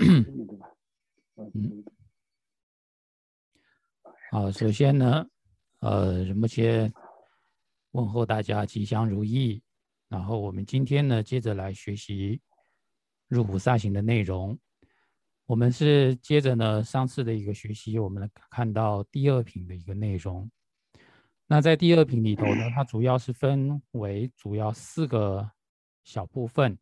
嗯，好，首先呢，呃，仁波切问候大家吉祥如意。然后我们今天呢，接着来学习入菩萨行的内容。我们是接着呢上次的一个学习，我们看到第二品的一个内容。那在第二品里头呢，它主要是分为主要四个小部分。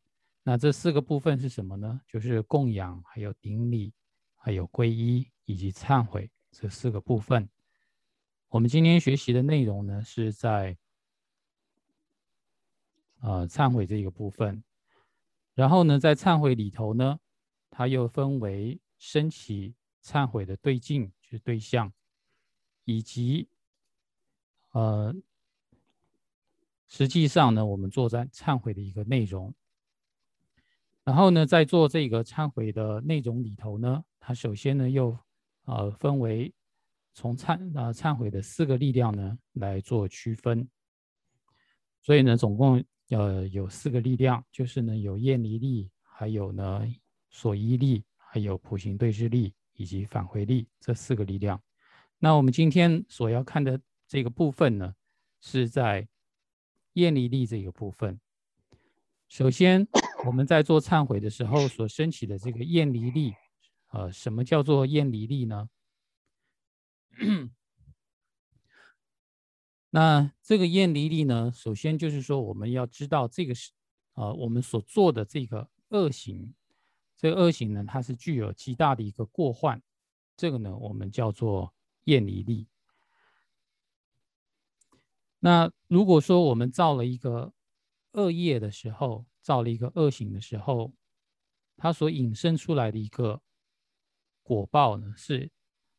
那这四个部分是什么呢？就是供养、还有顶礼、还有皈依以及忏悔这四个部分。我们今天学习的内容呢，是在。呃，忏悔这一个部分，然后呢，在忏悔里头呢，它又分为升起忏悔的对境，就是对象，以及呃，实际上呢，我们做在忏悔的一个内容。然后呢，在做这个忏悔的内容里头呢，它首先呢，又呃分为从忏啊忏悔的四个力量呢来做区分。所以呢，总共。呃，有四个力量，就是呢，有厌离力，还有呢，所依力，还有普行对治力，以及返回力这四个力量。那我们今天所要看的这个部分呢，是在厌离力这个部分。首先，我们在做忏悔的时候所升起的这个厌离力，呃，什么叫做厌离力呢？那这个厌离力呢？首先就是说，我们要知道这个是，呃，我们所做的这个恶行，这恶行呢，它是具有极大的一个过患，这个呢，我们叫做厌离力。那如果说我们造了一个恶业的时候，造了一个恶行的时候，它所引申出来的一个果报呢，是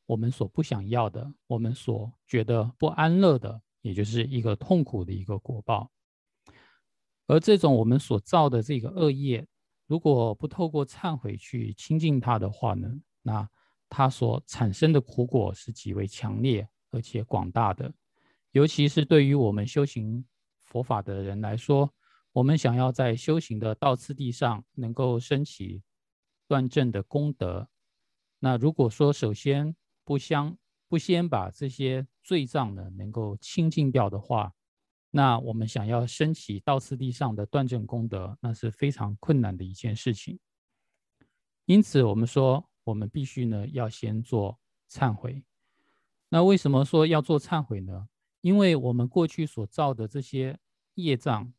我们所不想要的，我们所觉得不安乐的。也就是一个痛苦的一个果报，而这种我们所造的这个恶业，如果不透过忏悔去清净它的话呢，那它所产生的苦果是极为强烈而且广大的。尤其是对于我们修行佛法的人来说，我们想要在修行的道次第上能够升起断正的功德，那如果说首先不相不先把这些罪障呢能够清净掉的话，那我们想要升起道次第上的断正功德，那是非常困难的一件事情。因此，我们说我们必须呢要先做忏悔。那为什么说要做忏悔呢？因为我们过去所造的这些业障，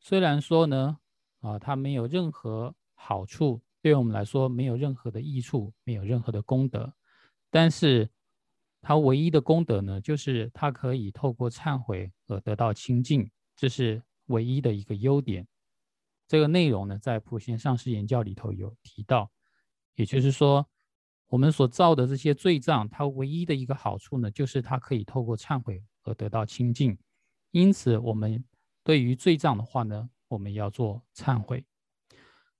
虽然说呢啊它没有任何好处，对我们来说没有任何的益处，没有任何的功德，但是。它唯一的功德呢，就是它可以透过忏悔而得到清净，这是唯一的一个优点。这个内容呢，在普贤上师言教里头有提到，也就是说，我们所造的这些罪障，它唯一的一个好处呢，就是它可以透过忏悔而得到清净。因此，我们对于罪障的话呢，我们要做忏悔。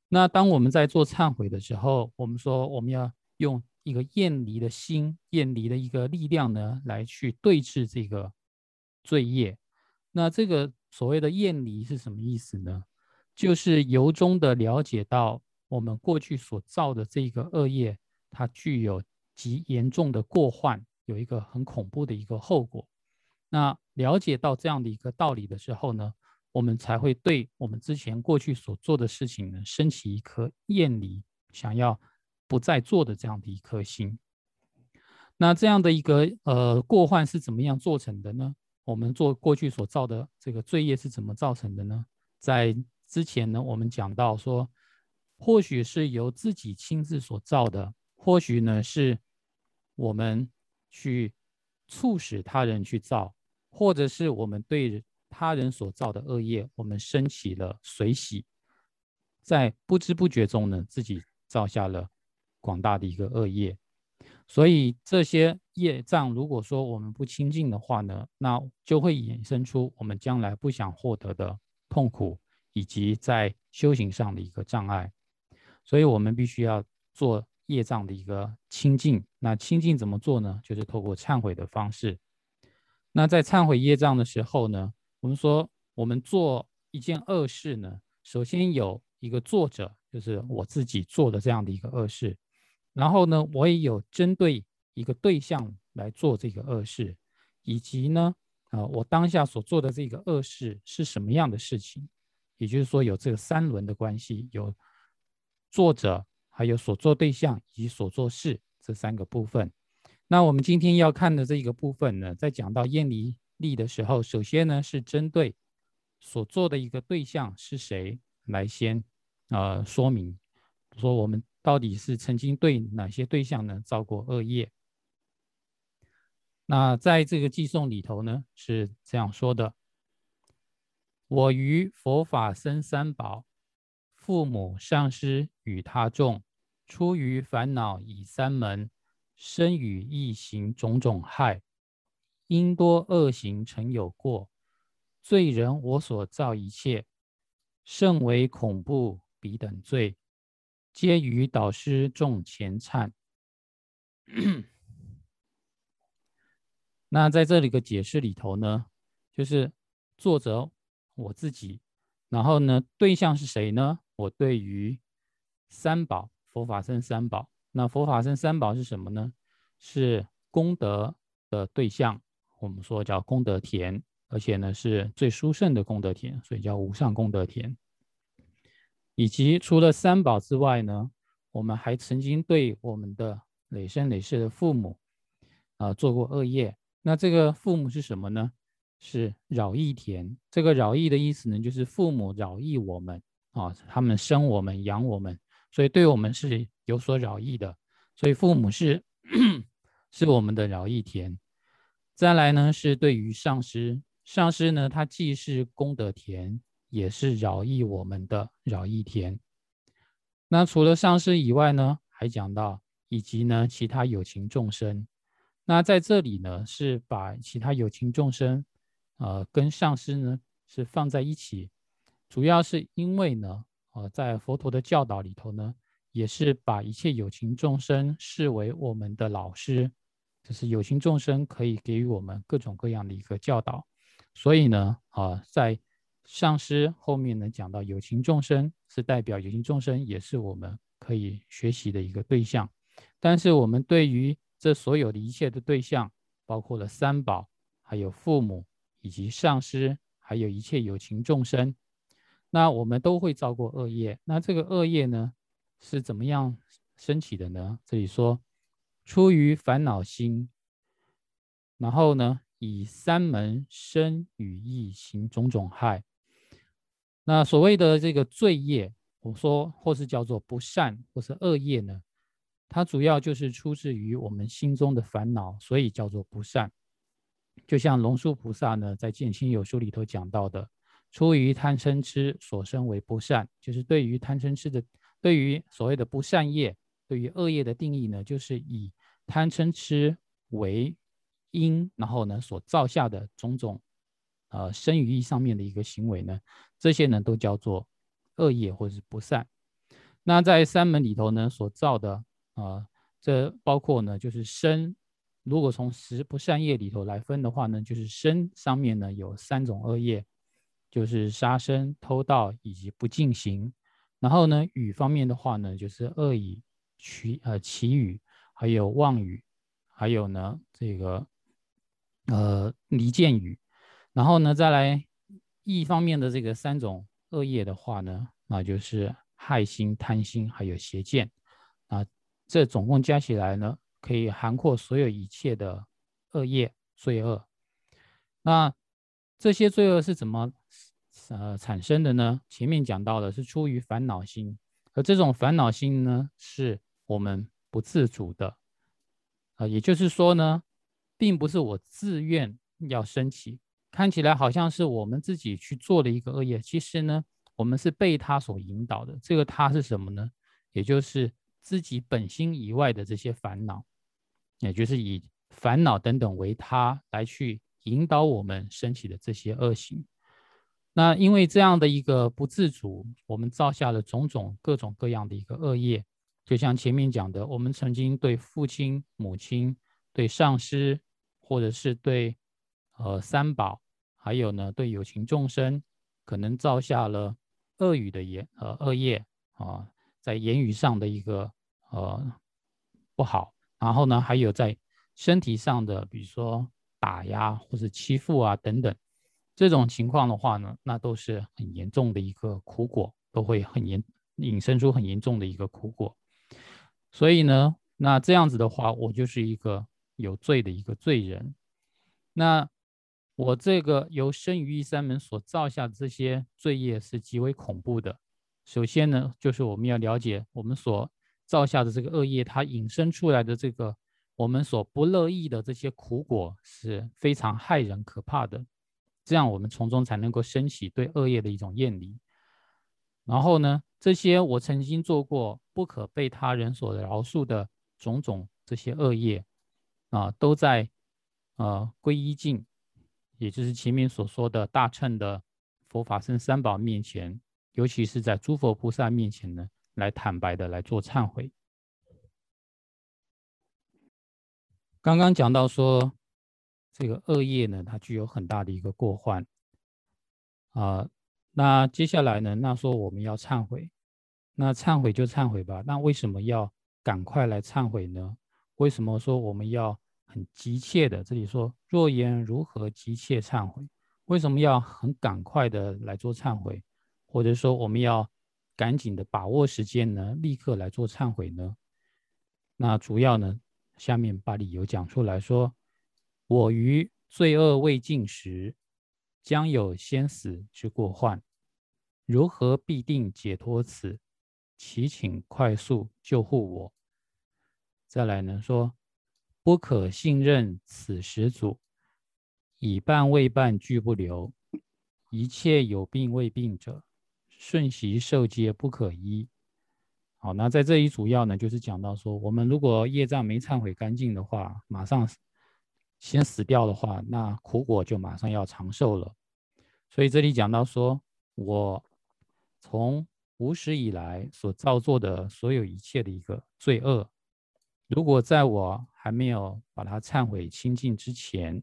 那当我们在做忏悔的时候，我们说我们要用。一个厌离的心，厌离的一个力量呢，来去对峙这个罪业。那这个所谓的厌离是什么意思呢？就是由衷的了解到我们过去所造的这个恶业，它具有极严重的过患，有一个很恐怖的一个后果。那了解到这样的一个道理的时候呢，我们才会对我们之前过去所做的事情呢，升起一颗厌离，想要。不再做的这样的一颗心，那这样的一个呃过患是怎么样做成的呢？我们做过去所造的这个罪业是怎么造成的呢？在之前呢，我们讲到说，或许是由自己亲自所造的，或许呢是我们去促使他人去造，或者是我们对他人所造的恶业，我们升起了随喜，在不知不觉中呢，自己造下了。广大的一个恶业，所以这些业障，如果说我们不清净的话呢，那就会衍生出我们将来不想获得的痛苦，以及在修行上的一个障碍。所以我们必须要做业障的一个清净。那清净怎么做呢？就是透过忏悔的方式。那在忏悔业障的时候呢，我们说我们做一件恶事呢，首先有一个作者，就是我自己做的这样的一个恶事。然后呢，我也有针对一个对象来做这个恶事，以及呢，啊，我当下所做的这个恶事是什么样的事情？也就是说，有这个三轮的关系，有作者，还有所做对象以及所做事这三个部分。那我们今天要看的这个部分呢，在讲到厌离力的时候，首先呢是针对所做的一个对象是谁来先呃说明，说我们到底是曾经对哪些对象呢造过恶业。那在这个寄颂里头呢是这样说的。我于佛法僧三宝，父母上师与他众，出于烦恼以三门，身与意行种种害，因多恶行成有过，罪人我所造一切，甚为恐怖彼等罪，皆于导师众前忏。那在这里个解释里头呢，就是作者。我自己，然后呢？对象是谁呢？我对于三宝，佛法僧三宝。那佛法僧三宝是什么呢？是功德的对象，我们说叫功德田，而且呢是最殊胜的功德田，所以叫无上功德田。以及除了三宝之外呢，我们还曾经对我们的累生累世的父母啊做过恶业。那这个父母是什么呢？是扰益田，这个扰益的意思呢，就是父母扰益我们啊，他们生我们养我们，所以对我们是有所扰益的，所以父母是 是我们的扰益田。再来呢，是对于上师，上师呢，他既是功德田，也是扰益我们的扰益田。那除了上师以外呢，还讲到以及呢其他有情众生。那在这里呢，是把其他有情众生。呃，跟上师呢是放在一起，主要是因为呢，呃，在佛陀的教导里头呢，也是把一切有情众生视为我们的老师，就是有情众生可以给予我们各种各样的一个教导，所以呢，啊，在上师后面呢讲到有情众生是代表有情众生也是我们可以学习的一个对象，但是我们对于这所有的一切的对象，包括了三宝，还有父母。以及上师，还有一切有情众生，那我们都会造过恶业。那这个恶业呢，是怎么样升起的呢？这里说，出于烦恼心，然后呢，以三门生与意行种种害。那所谓的这个罪业，我说或是叫做不善或是恶业呢，它主要就是出自于我们心中的烦恼，所以叫做不善。就像龙树菩萨呢，在《见心有书》里头讲到的，出于贪嗔痴所生为不善，就是对于贪嗔痴的，对于所谓的不善业，对于恶业的定义呢，就是以贪嗔痴为因，然后呢所造下的种种，呃生与意上面的一个行为呢，这些呢都叫做恶业或者是不善。那在三门里头呢所造的，啊，这包括呢就是生。如果从十不善业里头来分的话呢，就是身上面呢有三种恶业，就是杀生、偷盗以及不敬行。然后呢，语方面的话呢，就是恶语、取呃绮语，还有妄语，还有呢这个呃离间语。然后呢，再来意方面的这个三种恶业的话呢，那就是害心、贪心，还有邪见。啊，这总共加起来呢。可以涵括所有一切的恶业罪恶。那这些罪恶是怎么呃产生的呢？前面讲到的是出于烦恼心，而这种烦恼心呢，是我们不自主的啊，也就是说呢，并不是我自愿要升起，看起来好像是我们自己去做的一个恶业，其实呢，我们是被他所引导的。这个他是什么呢？也就是自己本心以外的这些烦恼。也就是以烦恼等等为他来去引导我们升起的这些恶行，那因为这样的一个不自主，我们造下了种种各种各样的一个恶业。就像前面讲的，我们曾经对父亲、母亲、对上师，或者是对呃三宝，还有呢对有情众生，可能造下了恶语的言呃恶业啊，在言语上的一个呃不好，然后呢，还有在身体上的，比如说打压或者欺负啊等等，这种情况的话呢，那都是很严重的一个苦果，都会很严引申出很严重的一个苦果。所以呢，那这样子的话，我就是一个有罪的一个罪人。那我这个由生于一三门所造下的这些罪业是极为恐怖的。首先呢，就是我们要了解我们所造下的这个恶业，它引申出来的这个我们所不乐意的这些苦果是非常害人可怕的。这样我们从中才能够升起对恶业的一种厌离。然后呢，这些我曾经做过不可被他人所饶恕的种种这些恶业啊，都在呃皈依境。也就是前面所说的大乘的佛法僧三宝面前，尤其是在诸佛菩萨面前呢，来坦白的来做忏悔。刚刚讲到说，这个恶业呢，它具有很大的一个过患啊。那接下来呢，那说我们要忏悔，那忏悔就忏悔吧。那为什么要赶快来忏悔呢？为什么说我们要？很急切的，这里说若言如何急切忏悔？为什么要很赶快的来做忏悔？或者说我们要赶紧的把握时间呢，立刻来做忏悔呢？那主要呢，下面把理由讲出来说：我于罪恶未尽时，将有先死之过患，如何必定解脱此？祈请快速救护我。再来呢说。不可信任此始祖，以办未办俱不留。一切有病未病者，瞬息受皆不可医。好，那在这一主要呢，就是讲到说，我们如果业障没忏悔干净的话，马上先死掉的话，那苦果就马上要长寿了。所以这里讲到说，我从无始以来所造作的所有一切的一个罪恶。如果在我还没有把它忏悔清净之前，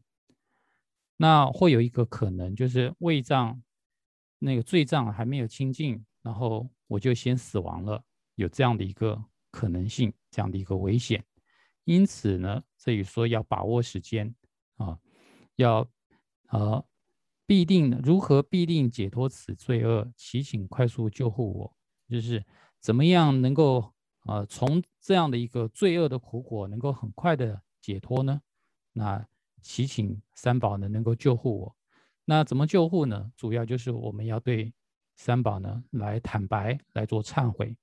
那会有一个可能，就是胃脏那个罪障还没有清净，然后我就先死亡了，有这样的一个可能性，这样的一个危险。因此呢，这里说要把握时间啊，要呃必定如何必定解脱此罪恶，祈请快速救护我，就是怎么样能够。啊，从这样的一个罪恶的苦果能够很快的解脱呢？那祈请三宝呢能够救护我。那怎么救护呢？主要就是我们要对三宝呢来坦白，来做忏悔。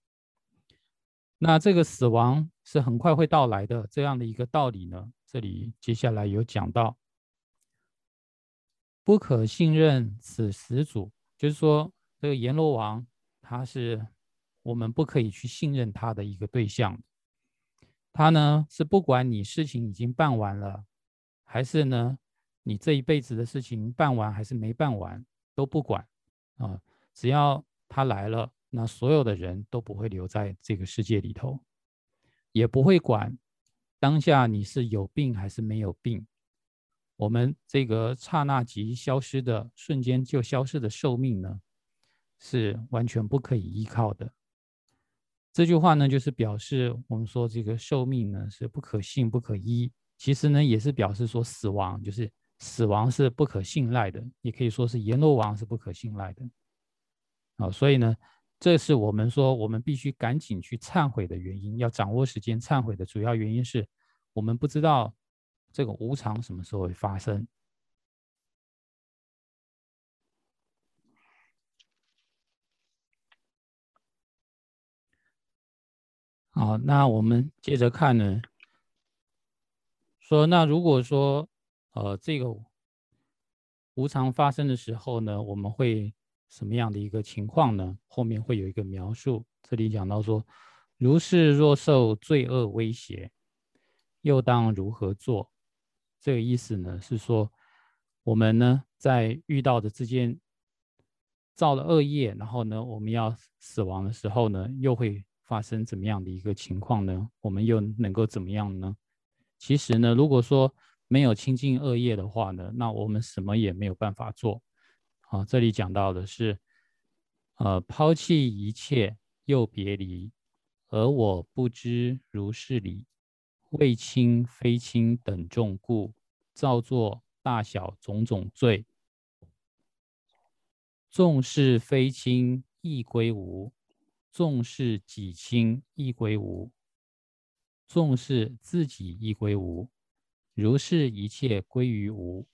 那这个死亡是很快会到来的这样的一个道理呢，这里接下来有讲到，不可信任此始祖，就是说这个阎罗王他是。我们不可以去信任他的一个对象，他呢是不管你事情已经办完了，还是呢你这一辈子的事情办完还是没办完都不管啊，只要他来了，那所有的人都不会留在这个世界里头，也不会管当下你是有病还是没有病，我们这个刹那即消失的瞬间就消失的寿命呢，是完全不可以依靠的。这句话呢，就是表示我们说这个寿命呢是不可信、不可依。其实呢，也是表示说死亡就是死亡是不可信赖的，也可以说是阎罗王是不可信赖的。啊，所以呢，这是我们说我们必须赶紧去忏悔的原因。要掌握时间忏悔的主要原因是我们不知道这个无常什么时候会发生。好，那我们接着看呢。说，那如果说，呃，这个无常发生的时候呢，我们会什么样的一个情况呢？后面会有一个描述。这里讲到说，如是若受罪恶威胁，又当如何做？这个意思呢，是说我们呢，在遇到的之间造了恶业，然后呢，我们要死亡的时候呢，又会。发生怎么样的一个情况呢？我们又能够怎么样呢？其实呢，如果说没有清净恶业的话呢，那我们什么也没有办法做。啊，这里讲到的是，呃，抛弃一切又别离，而我不知如是理，为亲非亲等众故，造作大小种种罪。纵是非亲，亦归无；纵是己亲，亦归无；纵是自己，亦归无。如是一切归于无，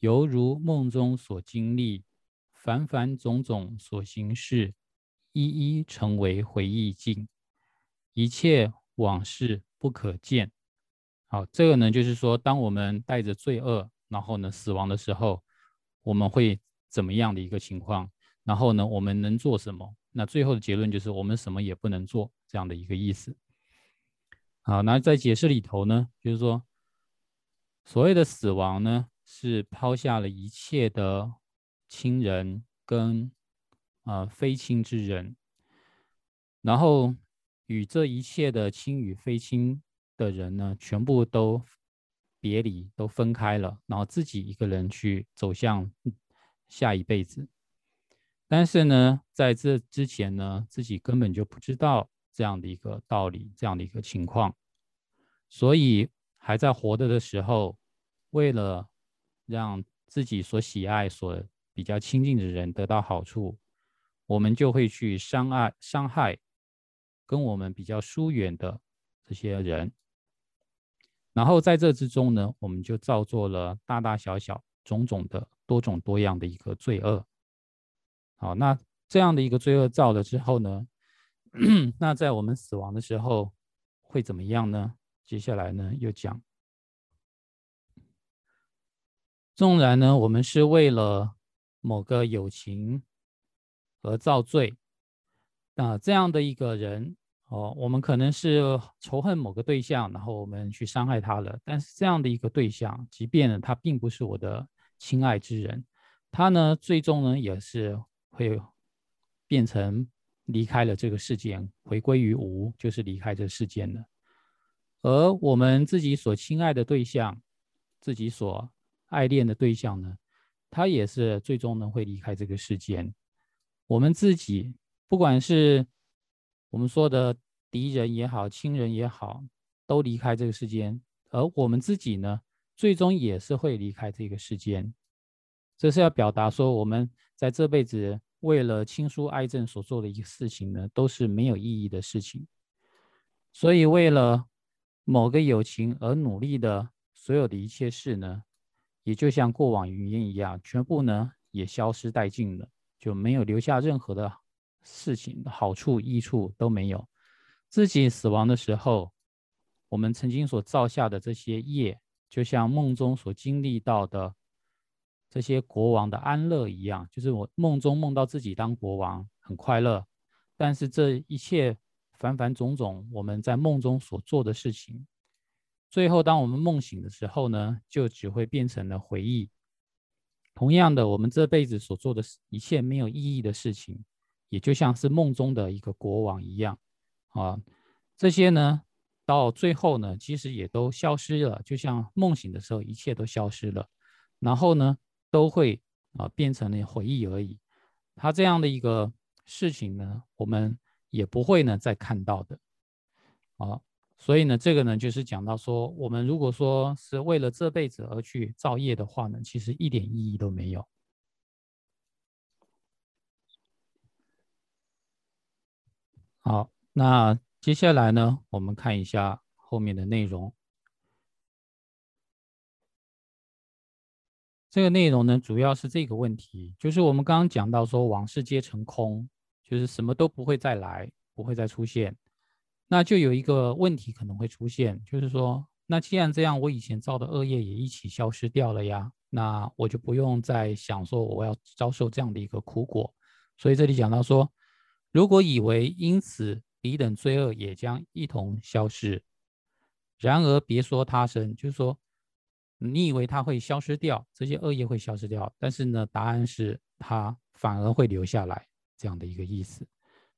犹如梦中所经历，凡凡种种所行事，一一成为回忆境，一切往事不可见。好，这个呢，就是说，当我们带着罪恶，然后呢，死亡的时候，我们会怎么样的一个情况？然后呢，我们能做什么？那最后的结论就是，我们什么也不能做，这样的一个意思。好，那在解释里头呢，就是说。所谓的死亡呢，是抛下了一切的亲人跟啊非亲之人，然后与这一切的亲与非亲的人呢，全部都别离，都分开了，然后自己一个人去走向下一辈子。但是呢，在这之前呢，自己根本就不知道这样的一个道理，这样的一个情况，所以还在活着的时候。为了让自己所喜爱、所比较亲近的人得到好处，我们就会去伤害、伤害跟我们比较疏远的这些人。然后在这之中呢，我们就造作了大大小小、种种的多种多样的一个罪恶。好，那这样的一个罪恶造了之后呢，那在我们死亡的时候会怎么样呢？接下来呢，又讲。纵然呢，我们是为了某个友情而造罪，那这样的一个人哦，我们可能是仇恨某个对象，然后我们去伤害他了。但是这样的一个对象，即便呢他并不是我的亲爱之人，他呢最终呢也是会变成离开了这个世界，回归于无，就是离开这世间的。而我们自己所亲爱的对象，自己所爱恋的对象呢，他也是最终呢会离开这个世间。我们自己，不管是我们说的敌人也好，亲人也好，都离开这个世间。而我们自己呢，最终也是会离开这个世间。这是要表达说，我们在这辈子为了亲疏爱憎所做的一个事情呢，都是没有意义的事情。所以，为了某个友情而努力的所有的一切事呢？也就像过往云烟一样，全部呢也消失殆尽了，就没有留下任何的事情好处、益处都没有。自己死亡的时候，我们曾经所造下的这些业，就像梦中所经历到的这些国王的安乐一样，就是我梦中梦到自己当国王，很快乐。但是这一切繁繁种种，我们在梦中所做的事情。最后，当我们梦醒的时候呢，就只会变成了回忆。同样的，我们这辈子所做的一切没有意义的事情，也就像是梦中的一个国王一样啊。这些呢，到最后呢，其实也都消失了，就像梦醒的时候，一切都消失了。然后呢，都会啊变成了回忆而已。他这样的一个事情呢，我们也不会呢再看到的啊。所以呢，这个呢，就是讲到说，我们如果说是为了这辈子而去造业的话呢，其实一点意义都没有。好，那接下来呢，我们看一下后面的内容。这个内容呢，主要是这个问题，就是我们刚刚讲到说，往事皆成空，就是什么都不会再来，不会再出现。那就有一个问题可能会出现，就是说，那既然这样，我以前造的恶业也一起消失掉了呀，那我就不用再想说我要遭受这样的一个苦果。所以这里讲到说，如果以为因此彼等罪恶也将一同消失，然而别说他生，就是说，你以为他会消失掉，这些恶业会消失掉，但是呢，答案是它反而会留下来这样的一个意思。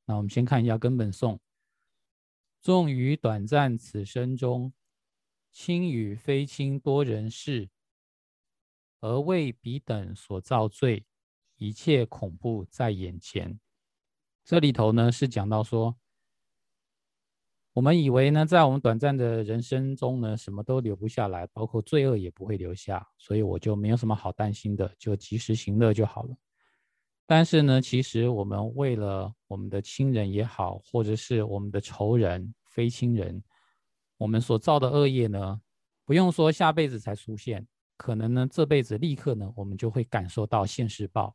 那我们先看一下根本颂。纵于短暂此生中，亲与非亲多人事，而为彼等所造罪，一切恐怖在眼前。这里头呢是讲到说，我们以为呢，在我们短暂的人生中呢，什么都留不下来，包括罪恶也不会留下，所以我就没有什么好担心的，就及时行乐就好了。但是呢，其实我们为了我们的亲人也好，或者是我们的仇人、非亲人，我们所造的恶业呢，不用说下辈子才出现，可能呢这辈子立刻呢，我们就会感受到现世报。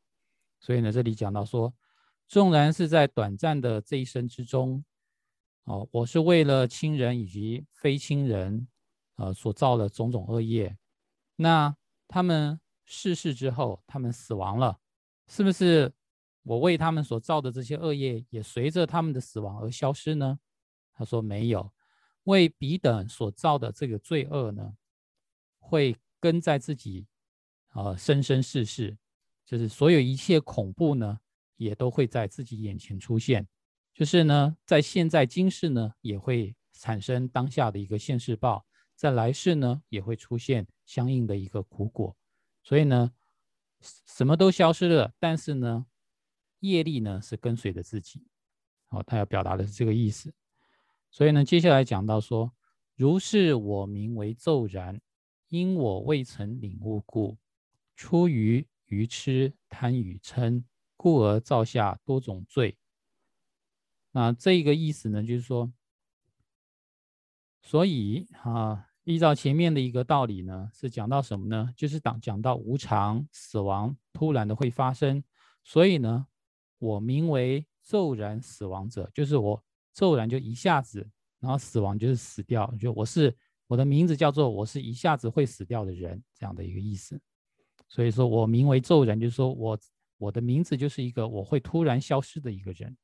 所以呢，这里讲到说，纵然是在短暂的这一生之中。哦，我是为了亲人以及非亲人，呃，所造的种种恶业。那他们逝世之后，他们死亡了，是不是我为他们所造的这些恶业也随着他们的死亡而消失呢？他说没有，为彼等所造的这个罪恶呢，会跟在自己，呃，生生世世，就是所有一切恐怖呢，也都会在自己眼前出现。就是呢，在现在今世呢，也会产生当下的一个现世报；在来世呢，也会出现相应的一个苦果。所以呢，什么都消失了，但是呢，业力呢是跟随着自己。好，他要表达的是这个意思。所以呢，接下来讲到说，如是我名为骤然，因我未曾领悟故，出于愚痴贪与嗔，故而造下多种罪。那这个意思呢，就是说，所以啊，依照前面的一个道理呢，是讲到什么呢？就是讲讲到无常、死亡突然的会发生，所以呢，我名为骤然死亡者，就是我骤然就一下子，然后死亡就是死掉，就我是我的名字叫做我是一下子会死掉的人这样的一个意思。所以说我名为骤然，就是说我我的名字就是一个我会突然消失的一个人。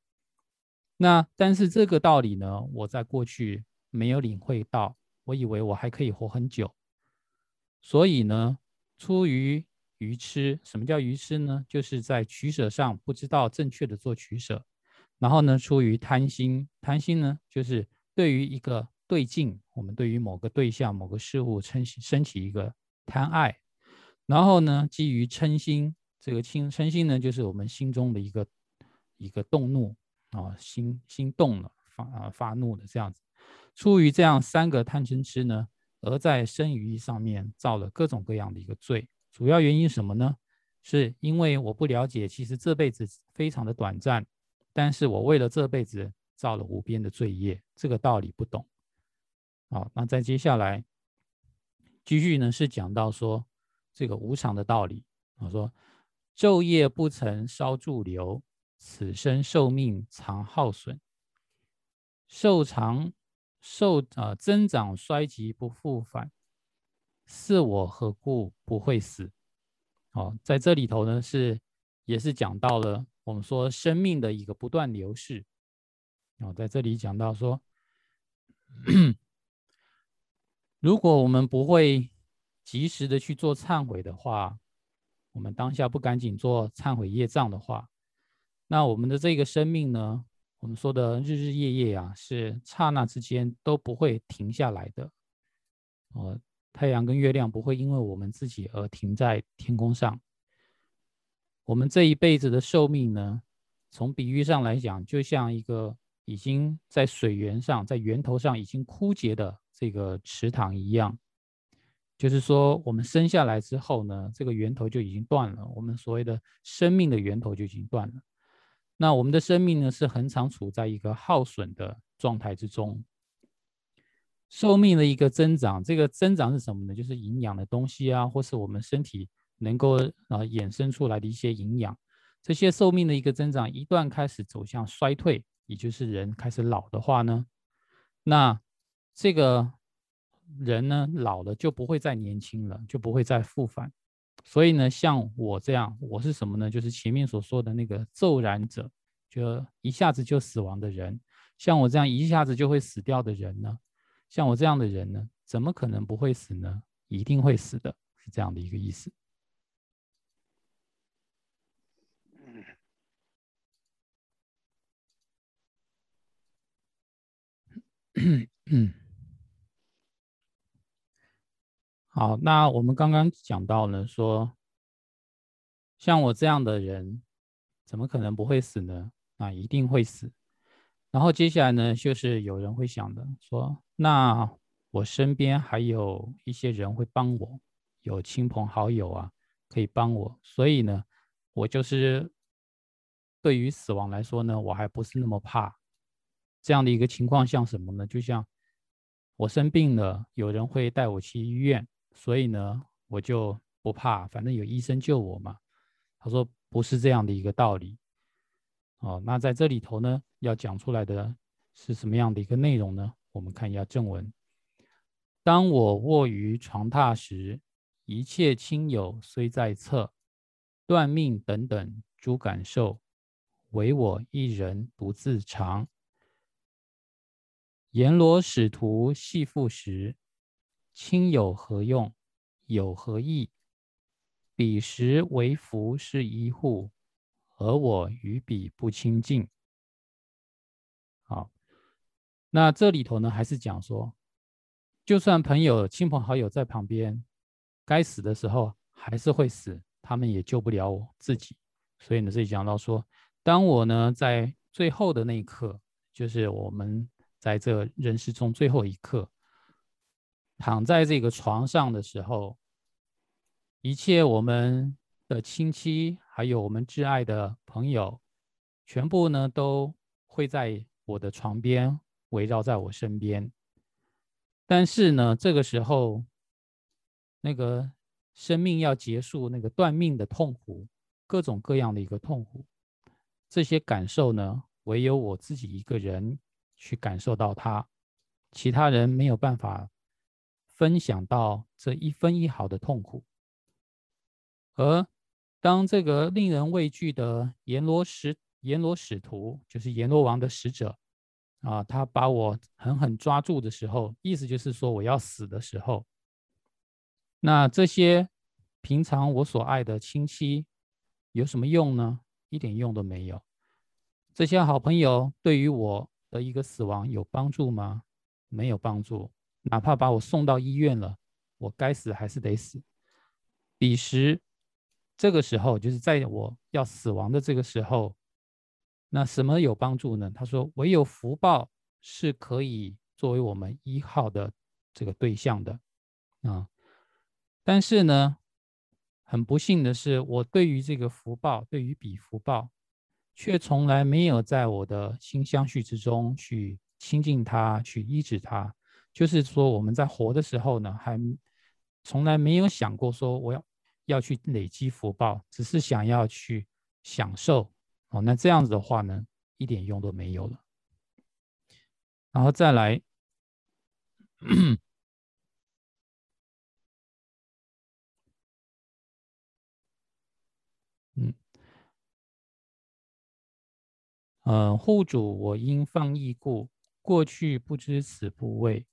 那但是这个道理呢，我在过去没有领会到，我以为我还可以活很久，所以呢，出于愚痴。什么叫愚痴呢？就是在取舍上不知道正确的做取舍，然后呢，出于贪心。贪心呢，就是对于一个对境，我们对于某个对象、某个事物称升起一个贪爱，然后呢，基于嗔心，这个嗔嗔心呢，就是我们心中的一个一个动怒。啊，心心动了，发啊发怒的这样子，出于这样三个贪嗔痴呢，而在生于上面造了各种各样的一个罪。主要原因什么呢？是因为我不了解，其实这辈子非常的短暂，但是我为了这辈子造了无边的罪业，这个道理不懂。好，那再接下来继续呢，是讲到说这个无常的道理。我说昼夜不曾稍驻留。此生寿命常耗损，寿长寿啊增长衰极不复返，是我何故不会死？哦，在这里头呢是也是讲到了我们说生命的一个不断流逝。哦，在这里讲到说，如果我们不会及时的去做忏悔的话，我们当下不赶紧做忏悔业障的话。那我们的这个生命呢？我们说的日日夜夜啊，是刹那之间都不会停下来的。哦，太阳跟月亮不会因为我们自己而停在天空上。我们这一辈子的寿命呢，从比喻上来讲，就像一个已经在水源上、在源头上已经枯竭的这个池塘一样。就是说，我们生下来之后呢，这个源头就已经断了，我们所谓的生命的源头就已经断了。那我们的生命呢，是很常处在一个耗损的状态之中。寿命的一个增长，这个增长是什么呢？就是营养的东西啊，或是我们身体能够啊衍生出来的一些营养。这些寿命的一个增长，一旦开始走向衰退，也就是人开始老的话呢，那这个人呢老了就不会再年轻了，就不会再复返。所以呢，像我这样，我是什么呢？就是前面所说的那个骤然者，就一下子就死亡的人。像我这样一下子就会死掉的人呢，像我这样的人呢，怎么可能不会死呢？一定会死的，是这样的一个意思。好，那我们刚刚讲到呢，说像我这样的人，怎么可能不会死呢？啊，一定会死。然后接下来呢，就是有人会想的说，那我身边还有一些人会帮我，有亲朋好友啊，可以帮我，所以呢，我就是对于死亡来说呢，我还不是那么怕。这样的一个情况像什么呢？就像我生病了，有人会带我去医院，所以呢，我就不怕，反正有医生救我嘛。他说不是这样的一个道理。哦，那在这里头呢，要讲出来的是什么样的一个内容呢？我们看一下正文。当我卧于床榻时，一切亲友虽在侧，断命等等诸感受，唯我一人独自尝。阎罗使徒细复时，亲有何用？有何益？彼时为福是一户。而我与彼不亲近。好，那这里头呢，还是讲说，就算朋友、亲朋好友在旁边，该死的时候还是会死，他们也救不了我自己。所以呢，这里讲到说，当我呢在最后的那一刻，就是我们在这人世中最后一刻，躺在这个床上的时候，一切我们。的亲戚，还有我们挚爱的朋友，全部呢都会在我的床边围绕在我身边。但是呢，这个时候，那个生命要结束，那个断命的痛苦，各种各样的一个痛苦，这些感受呢，唯有我自己一个人去感受到它，其他人没有办法分享到这一分一毫的痛苦，而。当这个令人畏惧的阎罗使阎罗使徒，就是阎罗王的使者，啊，他把我狠狠抓住的时候，意思就是说我要死的时候，那这些平常我所爱的亲戚有什么用呢？一点用都没有。这些好朋友对于我的一个死亡有帮助吗？没有帮助。哪怕把我送到医院了，我该死还是得死。彼时。这个时候，就是在我要死亡的这个时候，那什么有帮助呢？他说，唯有福报是可以作为我们依靠的这个对象的啊。但是呢，很不幸的是，我对于这个福报，对于彼福报，却从来没有在我的心相续之中去亲近他，去医治他。就是说，我们在活的时候呢，还从来没有想过说我要。要去累积福报，只是想要去享受哦，那这样子的话呢，一点用都没有了。然后再来，嗯，呃，户主，我因放逸故，过去不知此部位，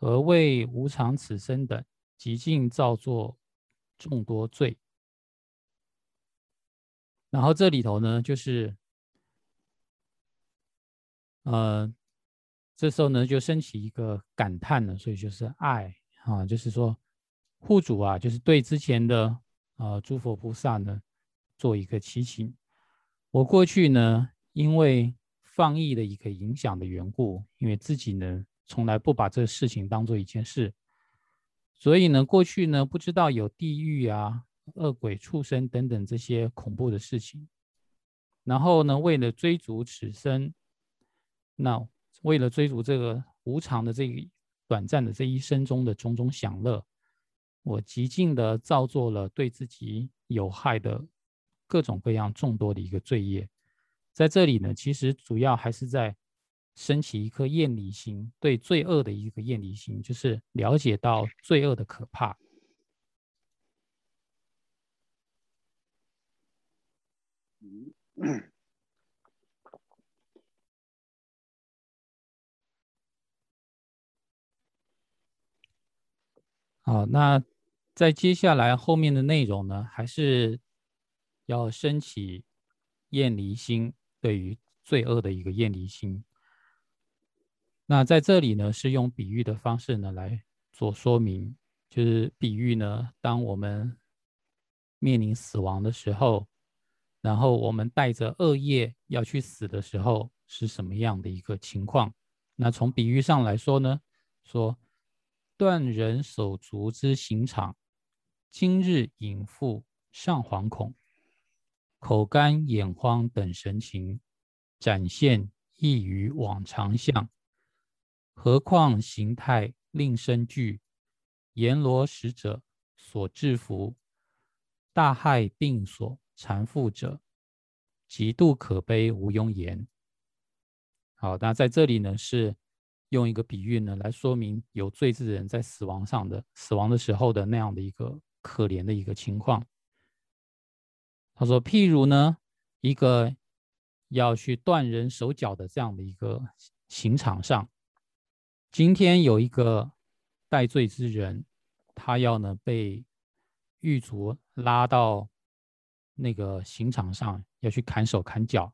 何谓无常此生等，极尽造作。众多罪，然后这里头呢，就是，呃，这时候呢就升起一个感叹了，所以就是爱啊，就是说护主啊，就是对之前的啊诸佛菩萨呢做一个祈请。我过去呢，因为放逸的一个影响的缘故，因为自己呢从来不把这事情当做一件事。所以呢，过去呢不知道有地狱啊、恶鬼、畜生等等这些恐怖的事情。然后呢，为了追逐此生，那为了追逐这个无常的这个短暂的这一生中的种种享乐，我极尽的造作了对自己有害的各种各样众多的一个罪业。在这里呢，其实主要还是在。升起一颗厌离心，对罪恶的一个厌离心，就是了解到罪恶的可怕。好，那在接下来后面的内容呢，还是要升起厌离心，对于罪恶的一个厌离心。那在这里呢，是用比喻的方式呢来做说明，就是比喻呢，当我们面临死亡的时候，然后我们带着恶业要去死的时候，是什么样的一个情况？那从比喻上来说呢，说断人手足之刑场，今日隐妇尚惶恐，口干眼慌等神情，展现异于往常相。何况形态令生惧，阎罗使者所制服，大害病所缠缚者，极度可悲，无庸言。好，那在这里呢，是用一个比喻呢，来说明有罪之人在死亡上的死亡的时候的那样的一个可怜的一个情况。他说，譬如呢，一个要去断人手脚的这样的一个刑场上。今天有一个戴罪之人，他要呢被狱卒拉到那个刑场上，要去砍手砍脚。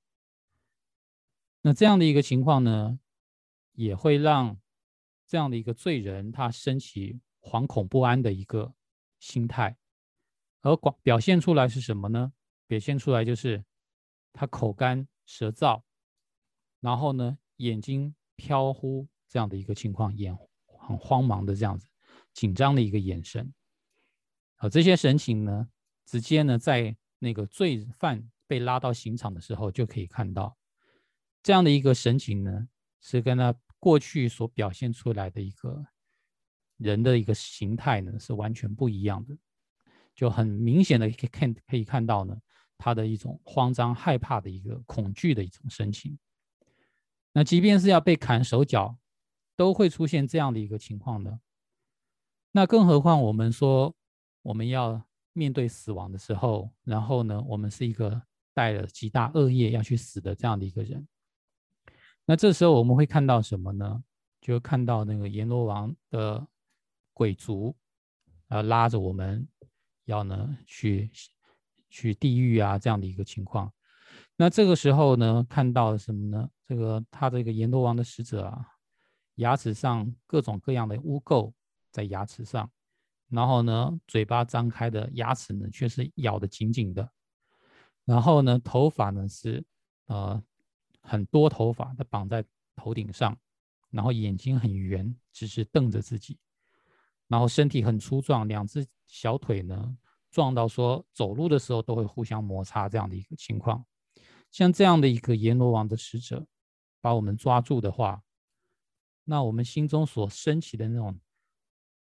那这样的一个情况呢，也会让这样的一个罪人他升起惶恐不安的一个心态，而广表现出来是什么呢？表现出来就是他口干舌燥，然后呢眼睛飘忽。这样的一个情况，眼很慌忙的这样子，紧张的一个眼神，啊，这些神情呢，直接呢在那个罪犯被拉到刑场的时候就可以看到，这样的一个神情呢，是跟他过去所表现出来的一个人的一个形态呢是完全不一样的，就很明显的看可以看到呢，他的一种慌张害怕的一个恐惧的一种神情。那即便是要被砍手脚。都会出现这样的一个情况的，那更何况我们说我们要面对死亡的时候，然后呢，我们是一个带了极大恶业要去死的这样的一个人，那这时候我们会看到什么呢？就看到那个阎罗王的鬼卒啊拉着我们要呢去去地狱啊这样的一个情况，那这个时候呢看到什么呢？这个他这个阎罗王的使者啊。牙齿上各种各样的污垢在牙齿上，然后呢，嘴巴张开的牙齿呢却是咬得紧紧的，然后呢，头发呢是呃很多头发它绑在头顶上，然后眼睛很圆，只是瞪着自己，然后身体很粗壮，两只小腿呢撞到说走路的时候都会互相摩擦这样的一个情况，像这样的一个阎罗王的使者把我们抓住的话。那我们心中所升起的那种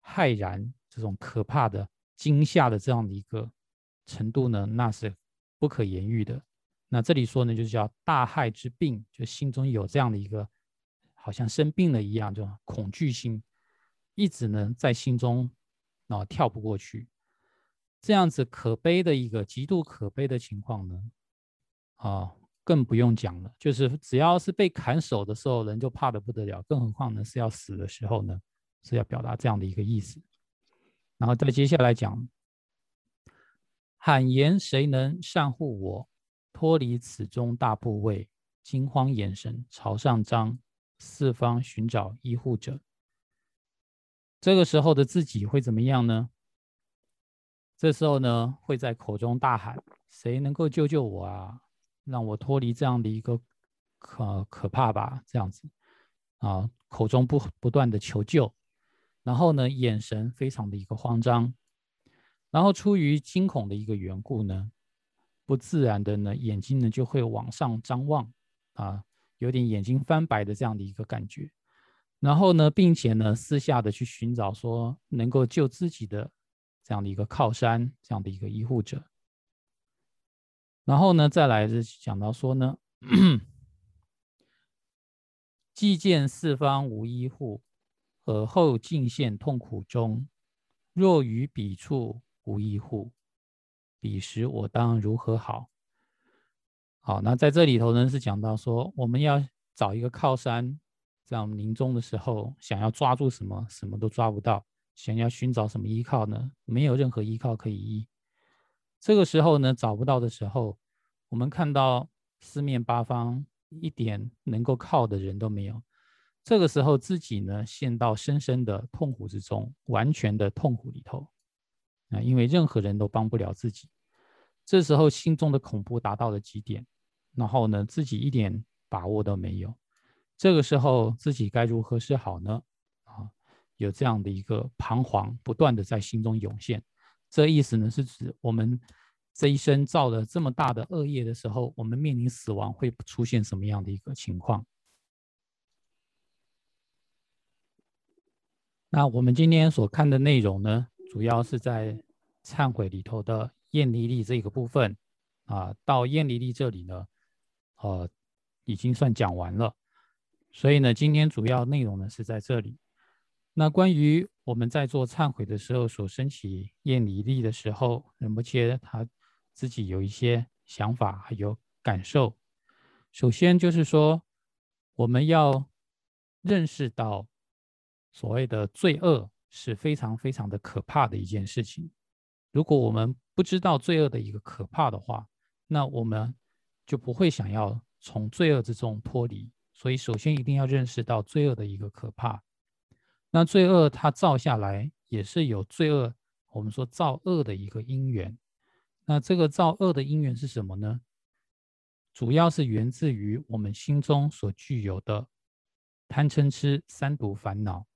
骇然、这种可怕的惊吓的这样的一个程度呢，那是不可言喻的。那这里说呢，就是叫大害之病，就心中有这样的一个好像生病了一样，这种恐惧心一直呢在心中啊跳不过去，这样子可悲的一个极度可悲的情况呢，啊。更不用讲了，就是只要是被砍手的时候，人就怕的不得了，更何况呢是要死的时候呢，是要表达这样的一个意思。然后再接下来讲，喊言谁能善护我，脱离此中大部位，惊慌眼神朝上张，四方寻找医护者。这个时候的自己会怎么样呢？这时候呢，会在口中大喊：谁能够救救我啊？让我脱离这样的一个可可怕吧，这样子啊，口中不不断的求救，然后呢，眼神非常的一个慌张，然后出于惊恐的一个缘故呢，不自然的呢，眼睛呢就会往上张望啊，有点眼睛翻白的这样的一个感觉，然后呢，并且呢，私下的去寻找说能够救自己的这样的一个靠山，这样的一个医护者。然后呢，再来是讲到说呢，既见四方无医护，而后尽现痛苦中。若于彼处无医护，彼时我当如何好？好，那在这里头呢，是讲到说，我们要找一个靠山，在我们临终的时候，想要抓住什么，什么都抓不到；想要寻找什么依靠呢，没有任何依靠可以依。这个时候呢，找不到的时候，我们看到四面八方一点能够靠的人都没有。这个时候自己呢，陷到深深的痛苦之中，完全的痛苦里头啊，因为任何人都帮不了自己。这时候心中的恐怖达到了极点，然后呢，自己一点把握都没有。这个时候自己该如何是好呢？啊，有这样的一个彷徨不断的在心中涌现。这意思呢是指我们这一生造了这么大的恶业的时候，我们面临死亡会出现什么样的一个情况？那我们今天所看的内容呢，主要是在忏悔里头的厌离力这个部分啊。到厌离力这里呢，呃，已经算讲完了。所以呢，今天主要内容呢是在这里。那关于我们在做忏悔的时候所升起厌离力的时候，仁波切他自己有一些想法还有感受。首先就是说，我们要认识到。所谓的罪恶是非常非常的可怕的一件事情。如果我们不知道罪恶的一个可怕的话，那我们就不会想要从罪恶之中脱离。所以，首先一定要认识到罪恶的一个可怕。那罪恶它造下来也是有罪恶，我们说造恶的一个因缘。那这个造恶的因缘是什么呢？主要是源自于我们心中所具有的贪嗔痴三毒烦恼。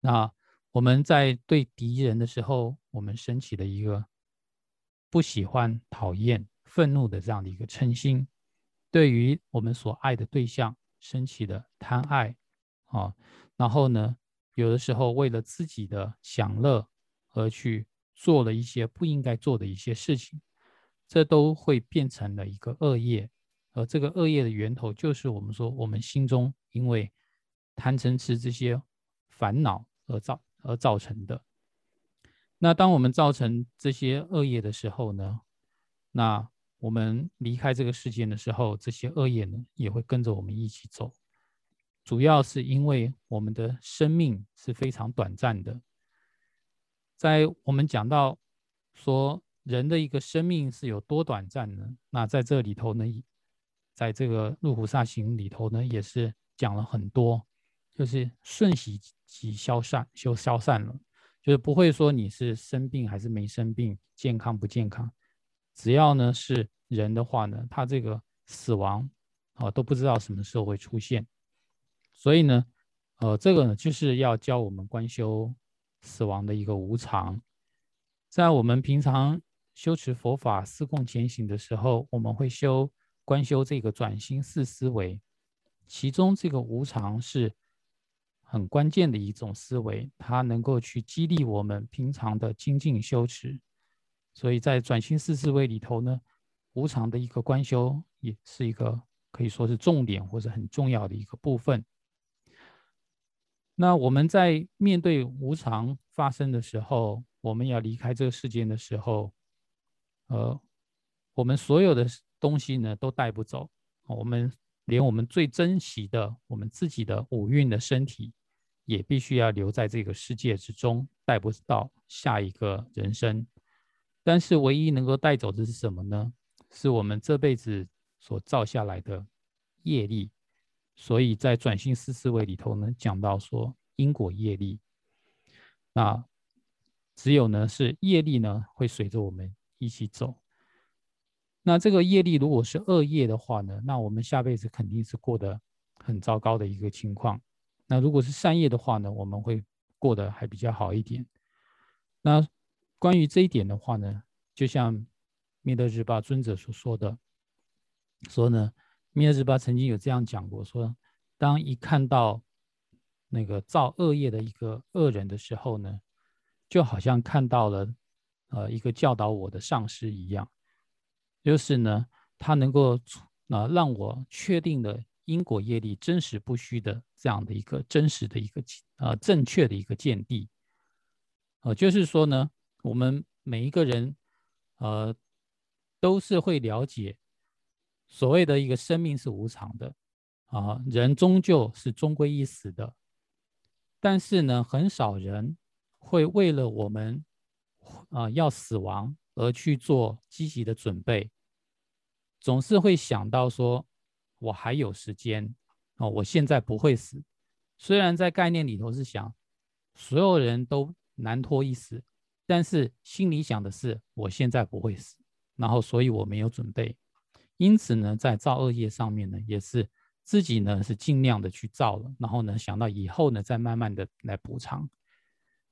那我们在对敌人的时候，我们升起的一个不喜欢、讨厌、愤怒的这样的一个嗔心；对于我们所爱的对象，升起的贪爱啊。然后呢，有的时候为了自己的享乐而去做了一些不应该做的一些事情，这都会变成了一个恶业。而这个恶业的源头，就是我们说我们心中因为贪嗔痴这些烦恼。而造而造成的。那当我们造成这些恶业的时候呢？那我们离开这个世界的时候，这些恶业呢也会跟着我们一起走。主要是因为我们的生命是非常短暂的。在我们讲到说人的一个生命是有多短暂呢？那在这里头呢，在这个《入菩萨行》里头呢，也是讲了很多。就是瞬息即消散，就消散了。就是不会说你是生病还是没生病，健康不健康，只要呢是人的话呢，他这个死亡啊都不知道什么时候会出现。所以呢，呃，这个呢就是要教我们观修死亡的一个无常。在我们平常修持佛法、思供前行的时候，我们会修观修这个转心四思维，其中这个无常是。很关键的一种思维，它能够去激励我们平常的精进修持。所以在转心四思维里头呢，无常的一个观修也是一个可以说是重点或者很重要的一个部分。那我们在面对无常发生的时候，我们要离开这个世界的时候，呃，我们所有的东西呢都带不走，我们。连我们最珍惜的我们自己的五蕴的身体，也必须要留在这个世界之中，带不到下一个人生。但是唯一能够带走的是什么呢？是我们这辈子所造下来的业力。所以在转性思思维里头呢，讲到说因果业力，那只有呢是业力呢会随着我们一起走。那这个业力如果是恶业的话呢，那我们下辈子肯定是过得很糟糕的一个情况。那如果是善业的话呢，我们会过得还比较好一点。那关于这一点的话呢，就像灭德日巴尊者所说的，说呢，灭德日巴曾经有这样讲过，说当一看到那个造恶业的一个恶人的时候呢，就好像看到了呃一个教导我的上师一样。就是呢，他能够啊让我确定的因果业力真实不虚的这样的一个真实的一个呃正确的一个见地，呃，就是说呢，我们每一个人呃都是会了解所谓的一个生命是无常的啊，人终究是终归一死的，但是呢，很少人会为了我们啊要死亡而去做积极的准备。总是会想到说，我还有时间啊，我现在不会死。虽然在概念里头是想所有人都难脱一死，但是心里想的是我现在不会死，然后所以我没有准备。因此呢，在造恶业上面呢，也是自己呢是尽量的去造了，然后呢想到以后呢再慢慢的来补偿。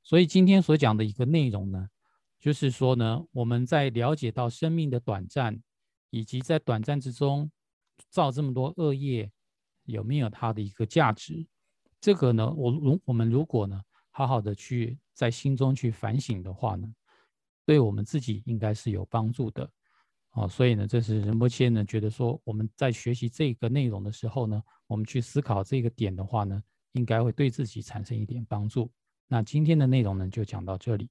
所以今天所讲的一个内容呢，就是说呢，我们在了解到生命的短暂，以及在短暂之中造这么多恶业，有没有它的一个价值？这个呢，我如我们如果呢好好的去在心中去反省的话呢，对我们自己应该是有帮助的。哦，所以呢，这是仁波切呢觉得说，我们在学习这个内容的时候呢，我们去思考这个点的话呢，应该会对自己产生一点帮助。那今天的内容呢，就讲到这里。